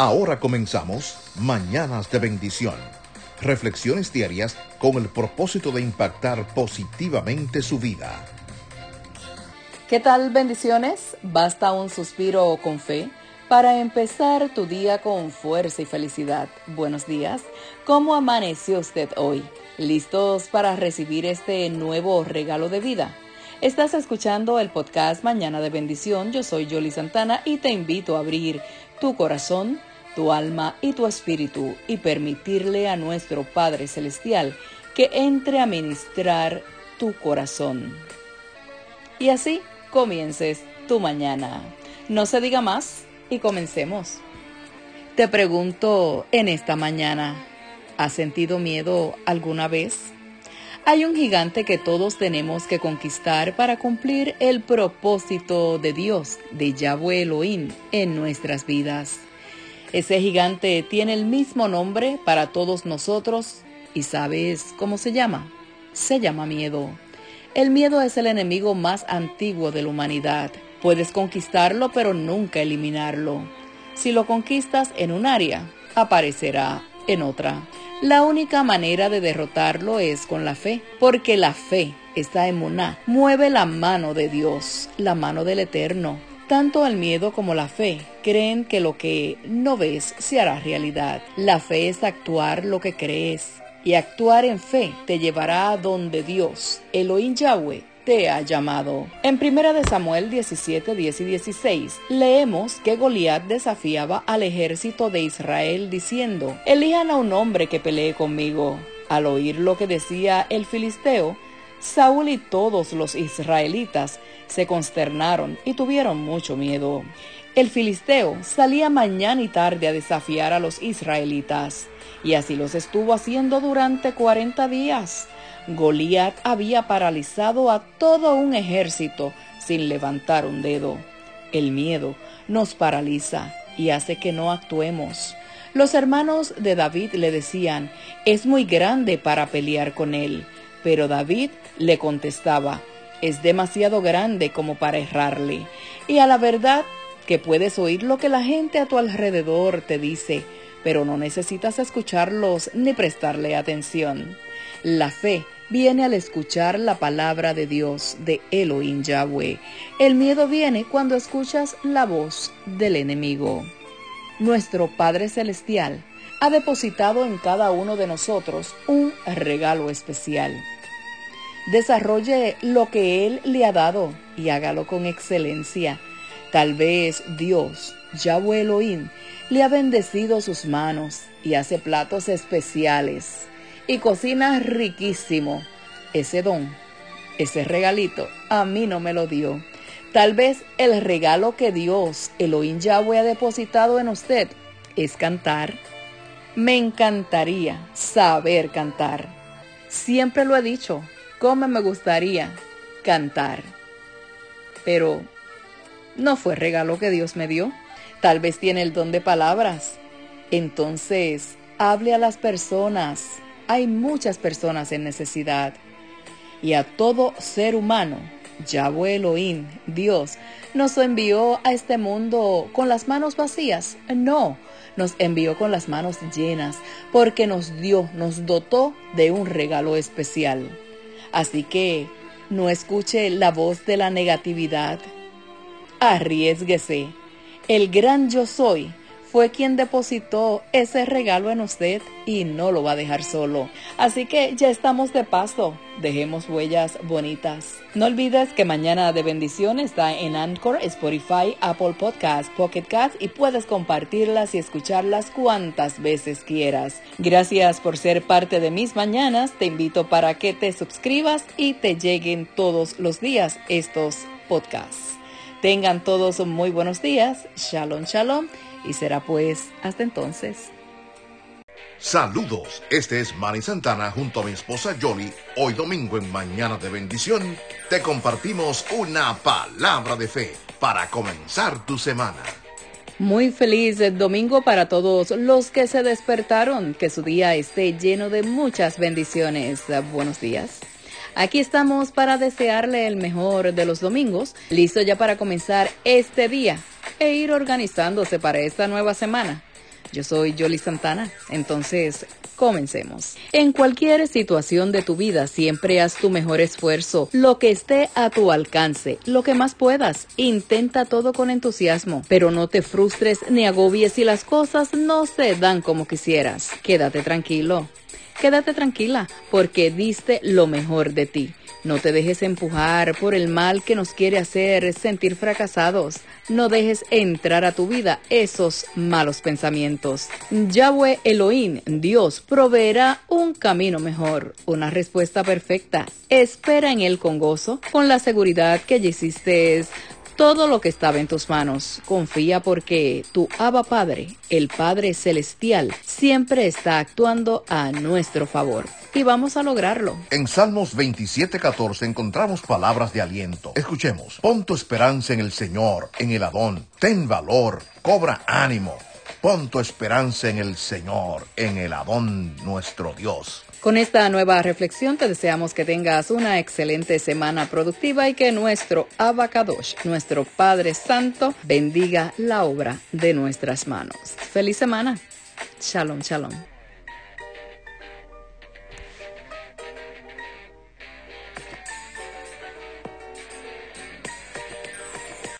Ahora comenzamos Mañanas de Bendición. Reflexiones diarias con el propósito de impactar positivamente su vida. ¿Qué tal bendiciones? Basta un suspiro con fe para empezar tu día con fuerza y felicidad. Buenos días. ¿Cómo amaneció usted hoy? ¿Listos para recibir este nuevo regalo de vida? Estás escuchando el podcast Mañana de Bendición. Yo soy Jolie Santana y te invito a abrir tu corazón, tu alma y tu espíritu y permitirle a nuestro Padre Celestial que entre a ministrar tu corazón. Y así comiences tu mañana. No se diga más y comencemos. Te pregunto en esta mañana, ¿has sentido miedo alguna vez? Hay un gigante que todos tenemos que conquistar para cumplir el propósito de Dios, de Yahweh Elohim, en nuestras vidas. Ese gigante tiene el mismo nombre para todos nosotros y ¿sabes cómo se llama? Se llama miedo. El miedo es el enemigo más antiguo de la humanidad. Puedes conquistarlo pero nunca eliminarlo. Si lo conquistas en un área, aparecerá en otra. La única manera de derrotarlo es con la fe, porque la fe, esta emuná, mueve la mano de Dios, la mano del Eterno. Tanto el miedo como la fe creen que lo que no ves se hará realidad. La fe es actuar lo que crees y actuar en fe te llevará a donde Dios, Elohim Yahweh, te ha llamado. En 1 de Samuel 17, 10 y 16 leemos que Goliat desafiaba al ejército de Israel diciendo, elijan a un hombre que pelee conmigo. Al oír lo que decía el filisteo, Saúl y todos los israelitas se consternaron y tuvieron mucho miedo. El filisteo salía mañana y tarde a desafiar a los israelitas, y así los estuvo haciendo durante cuarenta días. Goliat había paralizado a todo un ejército sin levantar un dedo. El miedo nos paraliza y hace que no actuemos. Los hermanos de David le decían, es muy grande para pelear con él. Pero David le contestaba, es demasiado grande como para errarle. Y a la verdad que puedes oír lo que la gente a tu alrededor te dice, pero no necesitas escucharlos ni prestarle atención. La fe viene al escuchar la palabra de Dios, de Elohim Yahweh. El miedo viene cuando escuchas la voz del enemigo. Nuestro Padre Celestial ha depositado en cada uno de nosotros un regalo especial. Desarrolle lo que Él le ha dado y hágalo con excelencia. Tal vez Dios, Yahweh Elohim, le ha bendecido sus manos y hace platos especiales y cocina riquísimo. Ese don, ese regalito, a mí no me lo dio. Tal vez el regalo que Dios, Elohim Yahweh, ha depositado en usted es cantar. Me encantaría saber cantar. Siempre lo he dicho, cómo me gustaría cantar. Pero no fue regalo que Dios me dio. Tal vez tiene el don de palabras. Entonces, hable a las personas hay muchas personas en necesidad. Y a todo ser humano, Yahweh Elohim, Dios, nos envió a este mundo con las manos vacías. No, nos envió con las manos llenas, porque nos dio, nos dotó de un regalo especial. Así que no escuche la voz de la negatividad. Arriesguese. El gran yo soy fue quien depositó ese regalo en usted y no lo va a dejar solo. Así que ya estamos de paso. Dejemos huellas bonitas. No olvides que Mañana de Bendición está en Anchor, Spotify, Apple Podcasts, Pocket Cats y puedes compartirlas y escucharlas cuantas veces quieras. Gracias por ser parte de mis mañanas. Te invito para que te suscribas y te lleguen todos los días estos podcasts. Tengan todos muy buenos días. Shalom, shalom y será pues hasta entonces. Saludos, este es Manny Santana junto a mi esposa Jolie. Hoy domingo en Mañana de Bendición te compartimos una palabra de fe para comenzar tu semana. Muy feliz domingo para todos los que se despertaron, que su día esté lleno de muchas bendiciones. Buenos días. Aquí estamos para desearle el mejor de los domingos, listo ya para comenzar este día e ir organizándose para esta nueva semana. Yo soy Yoli Santana, entonces comencemos. En cualquier situación de tu vida siempre haz tu mejor esfuerzo, lo que esté a tu alcance, lo que más puedas. Intenta todo con entusiasmo, pero no te frustres ni agobies si las cosas no se dan como quisieras. Quédate tranquilo. Quédate tranquila porque diste lo mejor de ti. No te dejes empujar por el mal que nos quiere hacer sentir fracasados. No dejes entrar a tu vida esos malos pensamientos. Yahweh Elohim, Dios, proveerá un camino mejor, una respuesta perfecta. Espera en Él con gozo, con la seguridad que ya hiciste todo lo que estaba en tus manos. Confía porque tu Abba Padre, el Padre Celestial, siempre está actuando a nuestro favor. Y vamos a lograrlo. En Salmos 27:14 encontramos palabras de aliento. Escuchemos. Pon tu esperanza en el Señor, en el Adón. Ten valor, cobra ánimo. Pon tu esperanza en el Señor, en el Adón nuestro Dios. Con esta nueva reflexión te deseamos que tengas una excelente semana productiva y que nuestro Abacadosh, nuestro Padre Santo, bendiga la obra de nuestras manos. Feliz semana. Shalom, shalom.